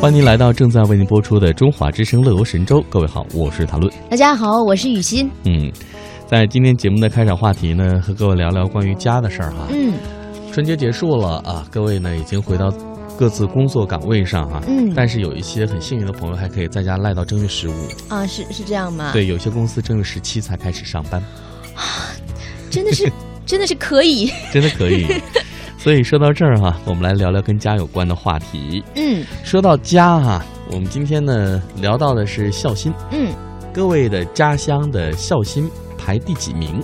欢迎您来到正在为您播出的《中华之声·乐游神州》。各位好，我是谭论。大家好，我是雨欣。嗯，在今天节目的开场话题呢，和各位聊聊关于家的事儿哈。嗯，春节结束了啊，各位呢已经回到各自工作岗位上哈。嗯但是有一些很幸运的朋友还可以在家赖到正月十五。啊，是是这样吗？，对，有些公司正月十七才开始上班，啊真的是真的是可以。真的可以。所以说到这儿哈，我们来聊聊跟家有关的话题。嗯说到家哈，我们今天呢聊到的是孝心。嗯，各位的家乡的孝心排第几名？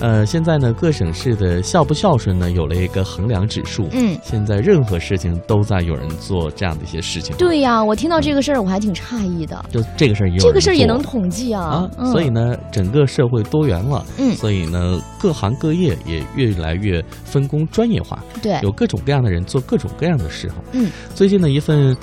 呃，现在呢，各省市的孝不孝顺呢有了一个衡量指数。嗯，现在任何事情都在有人做这样的一些事情。，对呀，我听到这个事儿我还挺诧异的。就这个事儿也有这个事儿也能统计啊啊，，嗯所以呢，整个社会多元了，嗯所以呢，各行各业也越来越分工专业化，对，有各种各样的人做各种各样的事哈。嗯，最近的一份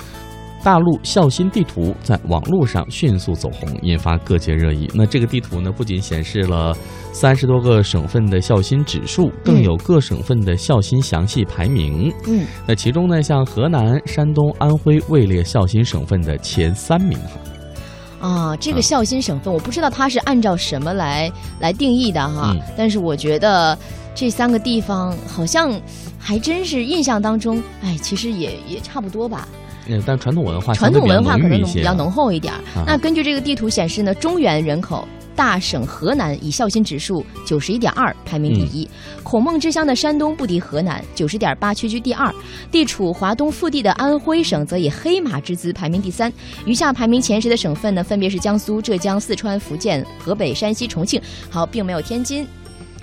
大陆孝心地图在网络上迅速走红，引发各界热议。那这个地图呢，不仅显示了三十多个省份的孝心指数，更有各省份的孝心详细排名。嗯那其中呢，像河南、山东、安徽位列孝心省份的前三名哈。啊，这个嗯孝心省份，我不知道它是按照什么来来定义的哈嗯，但是我觉得这三个地方好像还真是印象当中，哎，其实也也差不多吧。嗯，但传统文化传统文化可能浓比较浓厚一点。啊那根据这个地图显示呢，中原人口大省河南以孝心指数九十一点二排名第一，嗯孔孟之乡的山东不敌河南，九十点八屈居第二，地处华东腹地的安徽省则以黑马之姿排名第三。余下排名前十的省份呢，分别是江苏、浙江、四川、福建、河北、山西、重庆，好，并没有天津。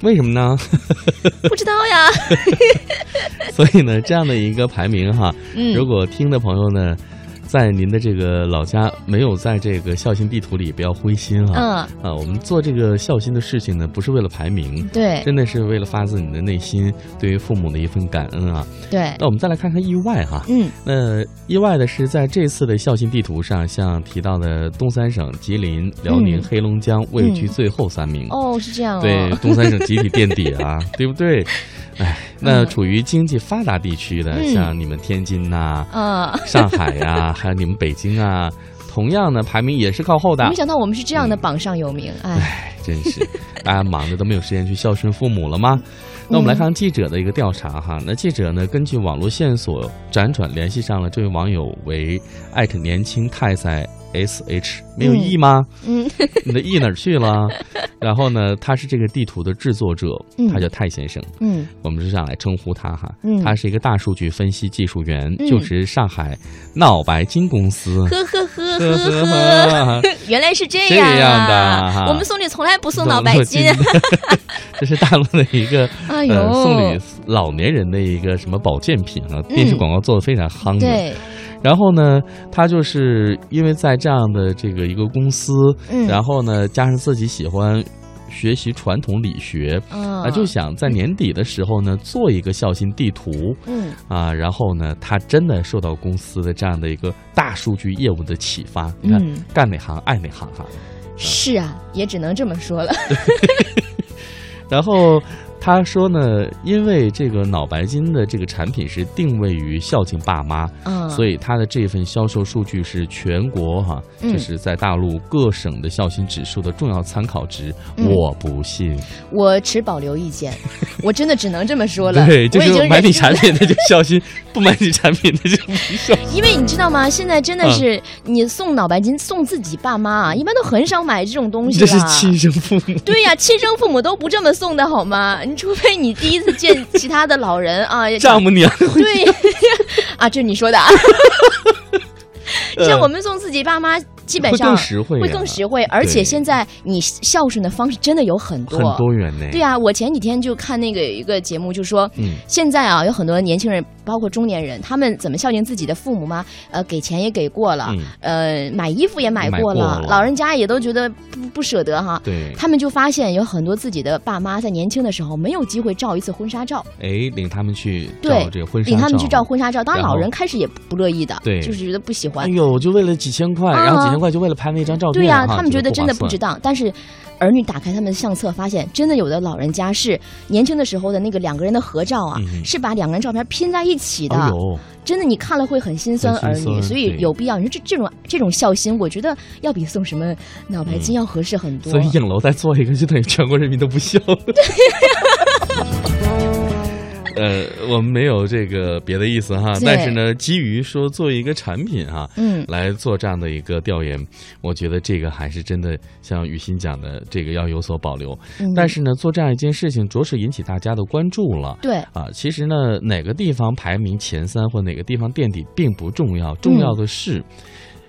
为什么呢？不知道呀，所以呢，这样的一个排名哈，嗯如果听的朋友呢，在您的这个老家没有在这个孝心地图里，不要灰心啊。嗯，啊，我们做这个孝心的事情呢，不是为了排名，对真的是为了发自你的内心对于父母的一份感恩啊。对，那我们再来看看意外哈。嗯那意外的是，在这次的孝心地图上，像提到的东三省吉林、辽宁、嗯黑龙江位居嗯最后三名。哦，是这样哦，对，东三省集体垫底啊，对不对？哎，那嗯处于经济发达地区的，嗯像你们天津呐、啊。上海呀、还 有你们北京啊，同样呢排名也是靠后的没。想到我们是这样的榜上有名，哎，哎，真是，大家忙的都没有时间去孝顺父母了吗？那我们来看记者的一个调查哈，那记者呢根据网络线索辗转联系上了这位网友为艾特年轻太宰 S H，没有嗯 E 吗？嗯 你的 E 哪儿去了？然后呢，他是这个地图的制作者，嗯。他叫泰先生。嗯。我们是这样来称呼他哈，嗯。他是一个大数据分析技术员，嗯。就职上海脑白金公司。呵呵呵呵呵呵呵，原来是这样这样样的我们送礼从来不送脑白金，这是大陆的一个呃送礼老年人的一个什么保健品啊，电视广告做的非常夯的。对，然后呢，他就是因为在这样的这个一个公司，嗯，然后呢，加上自己喜欢学习传统理学，啊啊，就想在年底的时候呢，做一个孝心地图嗯。啊，然后呢，他真的受到公司的这样的一个大数据业务的启发，你看、嗯，干哪行爱哪行哈。是啊，也只能这么说了。然后他说呢，因为这个脑白金的这个产品是定位于孝敬爸妈，嗯，所以它的这份销售数据是全国哈，嗯就是在大陆各省的孝心指数的重要参考值。嗯我不信，我持保留意见，我真的只能这么说了。对，就是买你产品的就孝心，不买你产品的就不孝心。因为你知道吗？现在真的嗯是你送脑白金送自己爸妈啊，一般都很少买这种东西这是亲生父母。对呀，亲生父母都不这么送的好吗？你除非你第一次见其他的老人啊，丈母娘会对 啊，这是你说的啊。呃 像我们送自己爸妈，基本上会上更实惠、啊，会更实惠，而且现在你孝顺的方式真的有很多。很多元呢。对啊，我前几天就看那个有一个节目，就说，嗯现在啊有很多年轻人，包括中年人，他们怎么孝敬自己的父母吗？呃，给钱也给过了，嗯呃，买衣服也买过，了老人家也都觉得不不舍得哈。对，他们就发现有很多自己的爸妈在年轻的时候没有机会照一次婚纱照，哎，领他们去对照这个婚纱领他们去照照婚纱照。当然，老人开始也不乐意的，对就是觉得不喜欢哎。呦，就为了几千块，啊然后几千千块就为了拍那张照片，对呀、哈他们觉得真的不不值当。但是儿女打开他们的相册，发现真的有的老人家是年轻的时候的那个两个人的合照啊，嗯是把两个人照片拼在一起的。哎，真的，你看了会很心酸儿女，所以有必要。你说这这种这种孝心，我觉得要比送什么脑白金要合适很多。所以影楼再做一个，就等于全国人民都不孝。呃，我们没有这个别的意思哈，但是呢，基于说做一个产品哈，嗯，来做这样的一个调研，我觉得这个还是真的像雨欣讲的，这个要有所保留。嗯。但是呢，做这样一件事情，着实引起大家的关注了。对，啊，其实呢，哪个地方排名前三或哪个地方垫底并不重要，重要的是，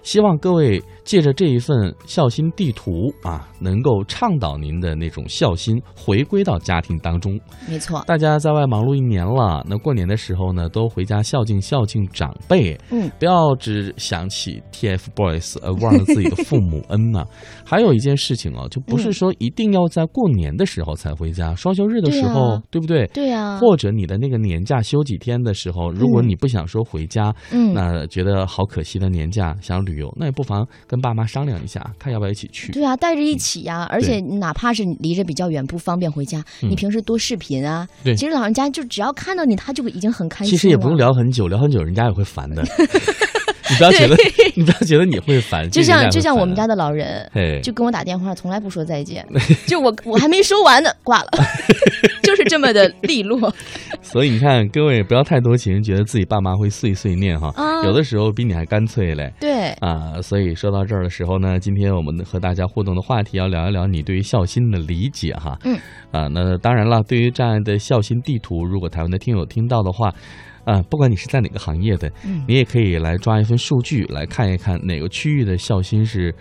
希望各位借着这一份孝心地图啊，能够倡导您的那种孝心回归到家庭当中。没错。大家在外忙碌一年了，那过年的时候呢，都回家孝敬孝敬长辈，嗯，不要只想起 TFBOYS，呃，忘了自己的父母恩呐、还有一件事情啊，就不是说一定要在过年的时候才回家，双休日的时候，对不对？对呀、或者你的那个年假休几天的时候，如果你不想说回家，嗯，那觉得好可惜的年假想旅游，那也不妨跟爸妈商量一下，看要不要一起去。对啊，带着一起呀、而且哪怕是离着比较远不方便回家，嗯你平时多视频啊。对其实老人家就只要看到你，他就已经很开心了。其实也不用聊很久，聊很久人家也会烦的。你不要觉得，你不要觉得你会烦，就像就像我们家的，老人，就跟我打电话，从来不说再见，就我我还没说完呢，挂了，就是这么的利落。所以你看，各位不要太多情，觉得自己爸妈会碎碎念哈，啊有的时候比你还干脆嘞。对，啊，所以说到这儿的时候呢，今天我们和大家互动的话题要聊一聊你对于孝心的理解哈。嗯，啊，那当然了，对于这样的孝心地图，如果台湾的听友听到的话，啊，不管你是在哪个行业的，嗯你也可以来抓一份数据来看一看哪个区域的孝心是。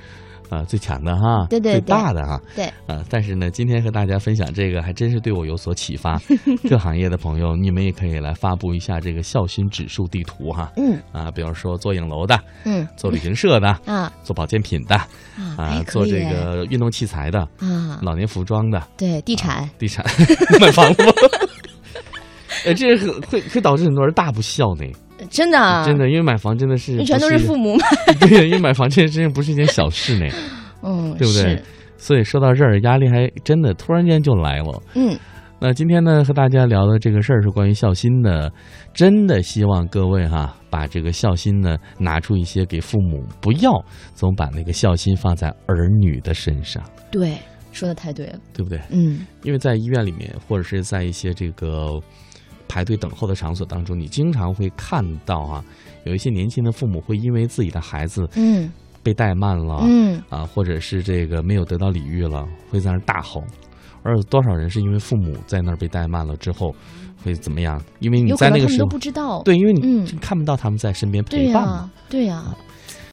啊，最强的哈，最对对最大的哈，对，啊，但是呢，今天和大家分享这个，还真是对我有所启发。各行业的朋友，你们也可以来发布一下这个孝心指数地图哈。嗯啊，比方说做影楼的，嗯做旅行社的，啊做保健品的，啊，做这个运动器材的，啊，老年服装的，对，地产，地产 买房子 吗？哎，这个会会导致很多人大不孝呢，真的啊真的，因为买房真的是那全都是父母买，对，因为买房这件事情不是一件小事呢，嗯，对不对？所以说到这儿，压力还真的突然间就来了。嗯，那今天呢，和大家聊的这个事儿是关于孝心的，真的希望各位哈，把这个孝心呢拿出一些给父母，不要总把那个孝心放在儿女的身上，对，说的太对了，对不对？嗯因为在医院里面，或者是在一些这个排队等候的场所当中，你经常会看到啊，有一些年轻的父母会因为自己的孩子嗯被怠慢了，嗯，啊，或者是这个没有得到礼遇了，会在那儿大吼。而有多少人是因为父母在那儿被怠慢了之后，会怎么样？因为你在那个时候，不知道，对，因为你嗯看不到他们在身边陪伴嘛。，对呀，